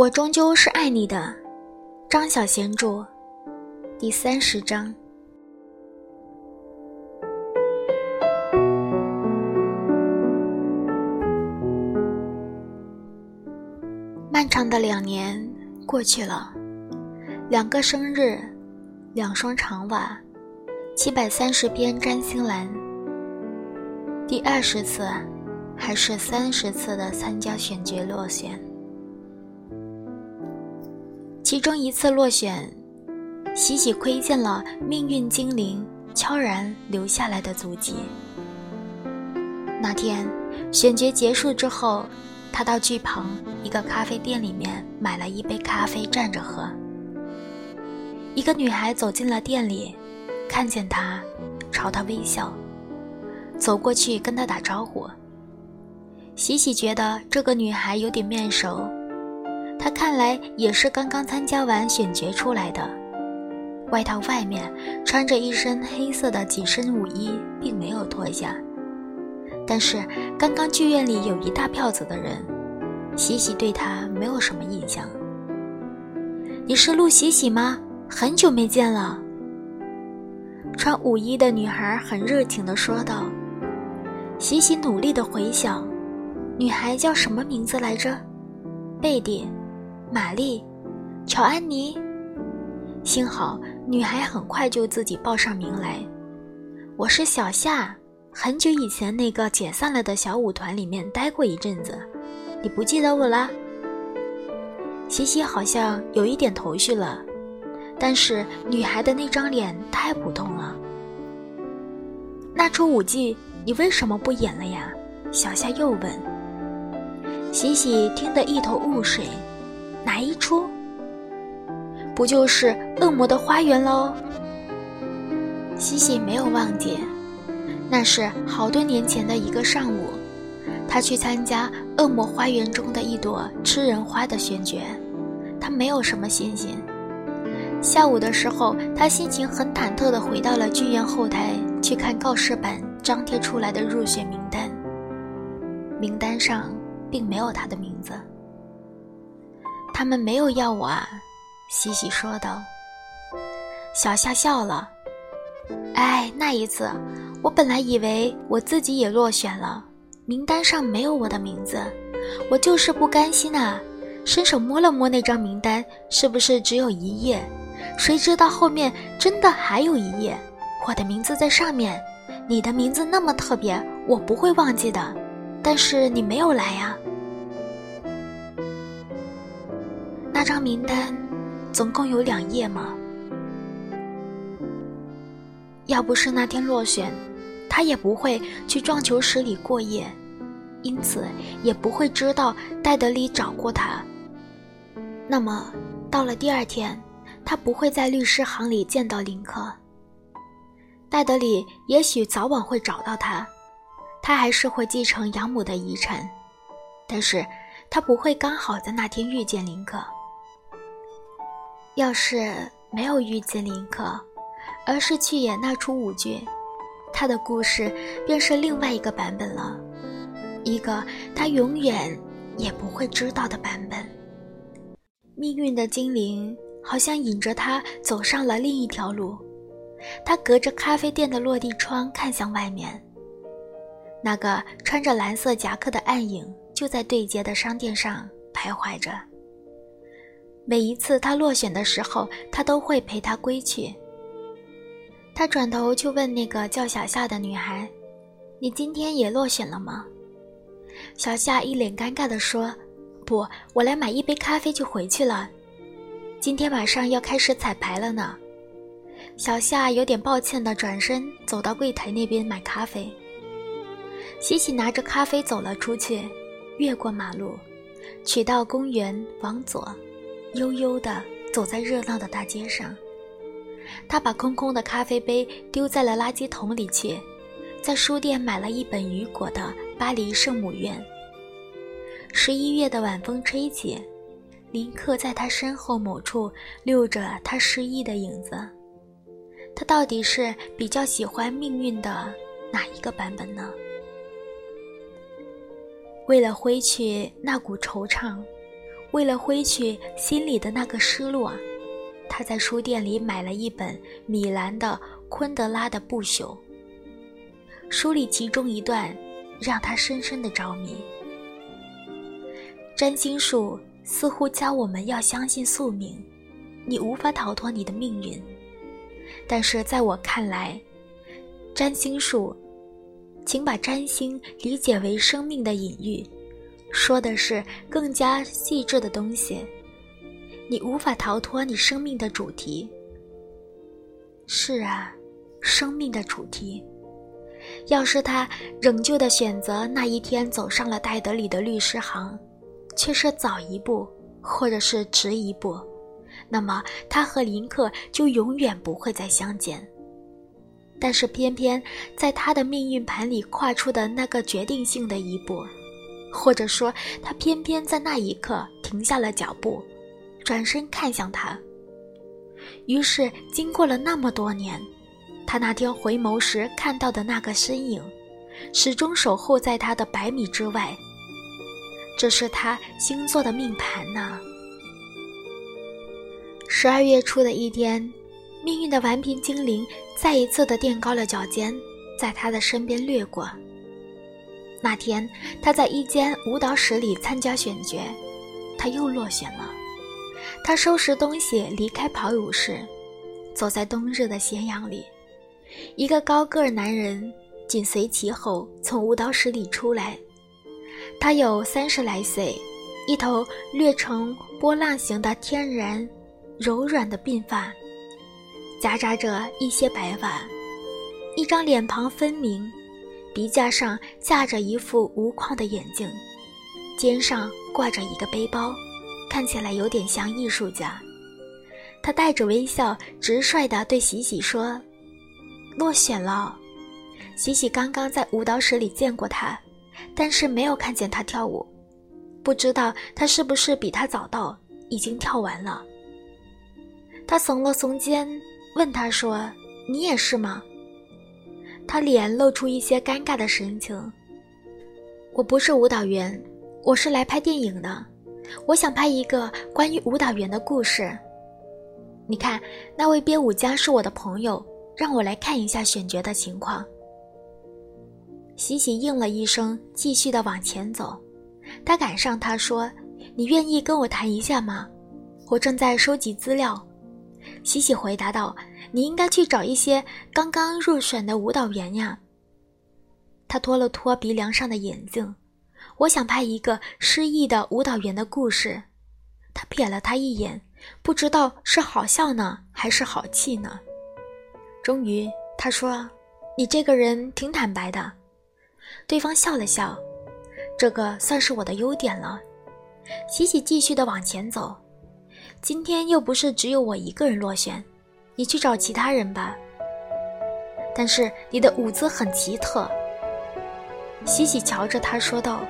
我终究是爱你的，张小娴著，第三十章。漫长的两年过去了，两个生日，两双长袜，七百三十篇占星栏，第二十次，还是三十次的参加选角落选。其中一次落选，喜喜窥见了命运精灵悄然留下来的足迹。那天选角结束之后，他到剧旁一个咖啡店里面买了一杯咖啡站着喝。一个女孩走进了店里，看见他，朝他微笑，走过去跟他打招呼。喜喜觉得这个女孩有点面熟。他看来也是刚刚参加完选角出来的，外套外面穿着一身黑色的紧身舞衣，并没有脱下。但是刚刚剧院里有一大票子的人，喜喜对他没有什么印象。你是陆喜喜吗？很久没见了。穿舞衣的女孩很热情地说道。喜喜努力地回想，女孩叫什么名字来着？贝蒂。玛丽，乔安妮。幸好女孩很快就自己报上名来。我是小夏，很久以前那个解散了的小舞团里面待过一阵子，你不记得我啦？西西好像有一点头绪了，但是女孩的那张脸太普通了。那出舞剧你为什么不演了呀？小夏又问。喜喜听得一头雾水。哪一出？不就是《恶魔的花园》喽？西西没有忘记，那是好多年前的一个上午，他去参加《恶魔花园》中的一朵吃人花的选角，他没有什么信心。下午的时候，他心情很忐忑地回到了剧院后台，去看告示板张贴出来的入选名单，名单上并没有他的名字。他们没有要我啊，西西说道。小夏笑了。哎，那一次，我本来以为我自己也落选了，名单上没有我的名字，我就是不甘心呐，伸手摸了摸那张名单，是不是只有一页？谁知道后面真的还有一页，我的名字在上面。你的名字那么特别，我不会忘记的。但是你没有来呀。那张名单总共有两页吗？要不是那天落选，他也不会去撞球室里过夜，因此也不会知道戴德里找过他。那么到了第二天，他不会在律师行里见到林克。戴德里也许早晚会找到他，他还是会继承养母的遗产，但是他不会刚好在那天遇见林克。要是没有遇见林克，而是去演那出舞剧，他的故事便是另外一个版本了，一个他永远也不会知道的版本。命运的精灵好像引着他走上了另一条路，他隔着咖啡店的落地窗看向外面，那个穿着蓝色夹克的暗影就在对街的商店上徘徊着。每一次他落选的时候，他都会陪他归去。他转头就问那个叫小夏的女孩：“你今天也落选了吗？”小夏一脸尴尬地说：“不，我来买一杯咖啡就回去了。今天晚上要开始彩排了呢。”小夏有点抱歉地转身走到柜台那边买咖啡。喜喜拿着咖啡走了出去，越过马路，取到公园往左。悠悠地走在热闹的大街上，他把空空的咖啡杯丢在了垃圾桶里去，在书店买了一本雨果的《巴黎圣母院》。十一月的晚风吹起，林克在他身后某处溜着他失意的影子。他到底是比较喜欢命运的哪一个版本呢？为了挥去那股惆怅。为了挥去心里的那个失落，他在书店里买了一本米兰的昆德拉的《不朽》。书里其中一段让他深深的着迷。占星术似乎教我们要相信宿命，你无法逃脱你的命运。但是在我看来，占星术，请把占星理解为生命的隐喻，说的是更加细致的东西。你无法逃脱你生命的主题。是啊，生命的主题。要是他仍旧的选择那一天走上了戴德里的律师行，却是早一步，或者是迟一步，那么他和林克就永远不会再相见。但是偏偏在他的命运盘里跨出的那个决定性的一步，或者说他偏偏在那一刻停下了脚步。转身看向他，于是经过了那么多年，他那天回眸时看到的那个身影，始终守候在他的百米之外。这是他星座的命盘呢。十二月初的一天，命运的顽皮精灵再一次的垫高了脚尖，在他的身边掠过。那天他在一间舞蹈室里参加选角，他又落选了。他收拾东西离开跑舞室，走在冬日的斜阳里，一个高个男人紧随其后从舞蹈室里出来。他有三十来岁，一头略呈波浪形的天然柔软的鬓发，夹杂着一些白发，一张脸庞分明，鼻架上架着一副无框的眼镜，肩上挂着一个背包。看起来有点像艺术家，他带着微笑，直率地对喜喜说：“落选了。”喜喜刚刚在舞蹈室里见过他，但是没有看见他跳舞，不知道他是不是比他早到，已经跳完了。他耸了耸肩，问他说：“你也是吗？”他脸露出一些尴尬的神情：“我不是舞蹈员，我是来拍电影的。”我想拍一个关于舞蹈员的故事。你看，那位编舞家是我的朋友，让我来看一下选角的情况。喜喜应了一声，继续的往前走。他赶上他说：“你愿意跟我谈一下吗？我正在收集资料。”喜喜回答道：“你应该去找一些刚刚入选的舞蹈员呀。”他脱了脱鼻梁上的眼镜。我想拍一个失忆的舞蹈员的故事。他瞥了他一眼，不知道是好笑呢，还是好气呢。终于，他说：“你这个人挺坦白的。”对方笑了笑：“这个算是我的优点了。”喜喜继续的往前走。今天又不是只有我一个人落选，你去找其他人吧。但是你的舞姿很奇特。喜喜瞧着他说道。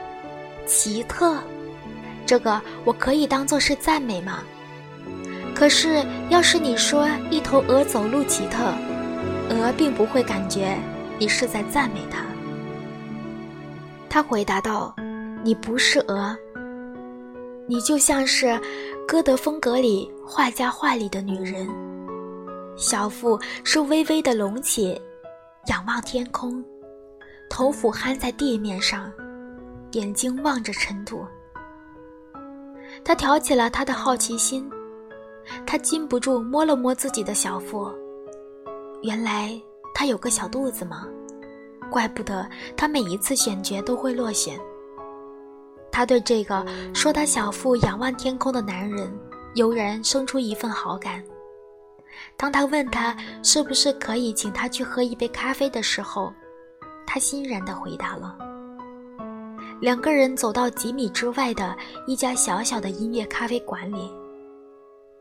奇特，这个我可以当做是赞美吗？可是要是你说一头鹅走路奇特，鹅并不会感觉你是在赞美它。他回答道：“你不是鹅，你就像是歌德风格里画家画里的女人，小腹是微微的隆起，仰望天空，头俯酣在地面上。”眼睛望着尘土，他挑起了他的好奇心，他禁不住摸了摸自己的小腹。原来他有个小肚子吗？怪不得他每一次选角都会落选。他对这个说他小腹仰望天空的男人，油然生出一份好感。当他问他是不是可以请他去喝一杯咖啡的时候，他欣然地回答了。两个人走到几米之外的一家小小的音乐咖啡馆里。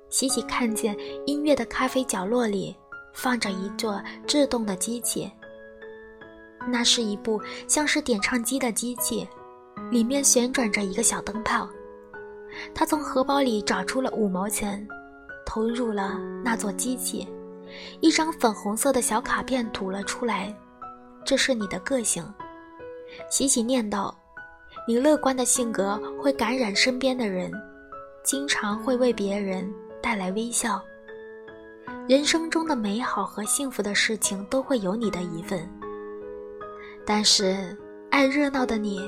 喜喜看见音乐的咖啡角落里放着一座制动的机器，那是一部像是点唱机的机器，里面旋转着一个小灯泡。他从荷包里找出了五毛钱，投入了那座机器，一张粉红色的小卡片吐了出来。这是你的个性，喜喜念道。你乐观的性格会感染身边的人，经常会为别人带来微笑。人生中的美好和幸福的事情都会有你的一份。但是，爱热闹的你，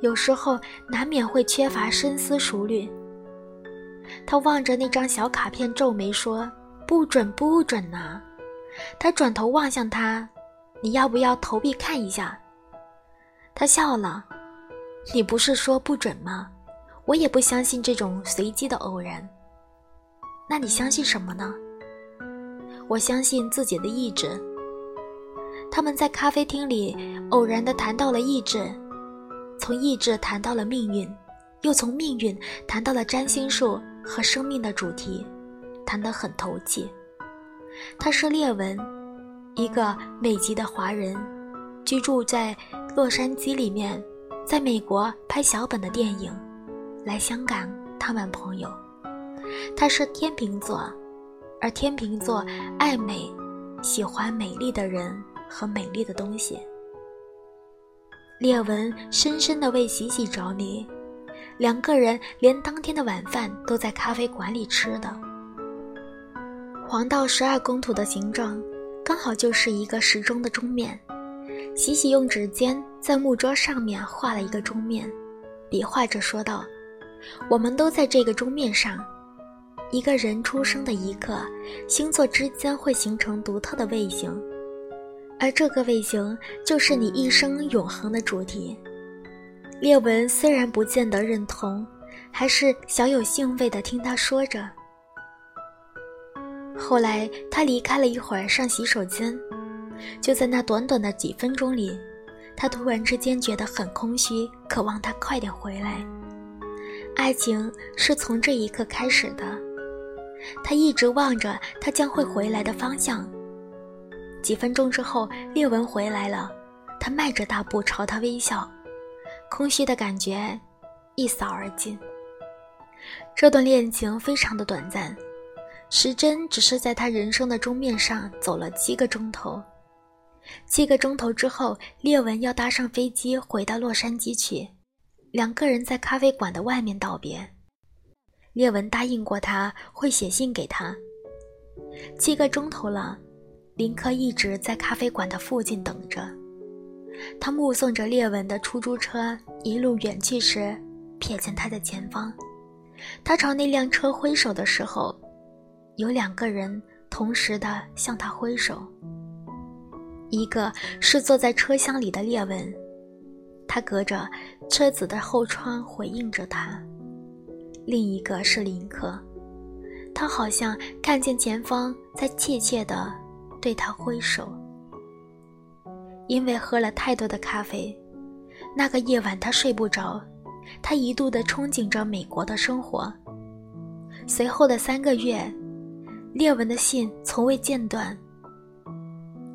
有时候难免会缺乏深思熟虑。他望着那张小卡片，皱眉说：“不准，不准呐！”他转头望向他：“你要不要投币看一下？”他笑了：“你不是说不准吗？我也不相信这种随机的偶然。那你相信什么呢？”我相信自己的意志。他们在咖啡厅里偶然地谈到了意志，从意志谈到了命运，又从命运谈到了占星术和生命的主题，谈得很投机。他是列文，一个美籍的华人，居住在洛杉矶里面，在美国拍小本的电影，来香港探望朋友。他是天秤座，而天秤座爱美，喜欢美丽的人和美丽的东西。列文深深地为喜喜着迷，两个人连当天的晚饭都在咖啡馆里吃的。黄道十二宫图的形状，刚好就是一个时钟的钟面。喜喜用指尖在木桌上面画了一个钟面，比划着说道：“我们都在这个钟面上。一个人出生的一刻，星座之间会形成独特的卫星，而这个卫星就是你一生永恒的主题。”列文虽然不见得认同，还是小有兴味地听他说着。后来他离开了一会儿上洗手间，就在那短短的几分钟里，他突然之间觉得很空虚，渴望他快点回来。爱情是从这一刻开始的，他一直望着他将会回来的方向。几分钟之后，列文回来了，他迈着大步朝他微笑，空虚的感觉一扫而尽。这段恋情非常的短暂。时针只是在他人生的钟面上走了七个钟头，七个钟头之后，列文要搭上飞机回到洛杉矶去。两个人在咖啡馆的外面道别。列文答应过他会写信给他。七个钟头了，林克一直在咖啡馆的附近等着。他目送着列文的出租车一路远去时，瞥见他的前方。他朝那辆车挥手的时候。有两个人同时的向他挥手，一个是坐在车厢里的列文，他隔着车子的后窗回应着他；另一个是林克，他好像看见前方在怯怯的对他挥手。因为喝了太多的咖啡，那个夜晚他睡不着，他一度的憧憬着美国的生活。随后的三个月。列文的信从未间断。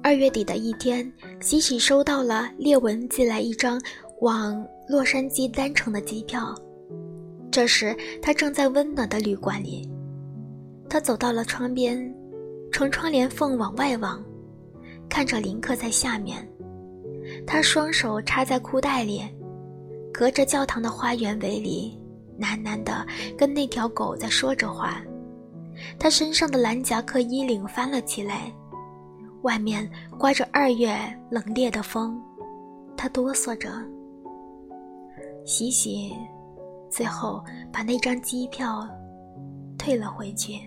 二月底的一天，喜喜收到了列文寄来一张往洛杉矶单程的机票。这时，他正在温暖的旅馆里。他走到了窗边，从窗帘缝往外望，看着林克在下面。他双手插在裤袋里，隔着教堂的花园围篱，喃喃地跟那条狗在说着话。他身上的蓝夹克衣领翻了起来，外面刮着二月冷冽的风，他哆嗦着。洗洗，最后把那张机票退了回去。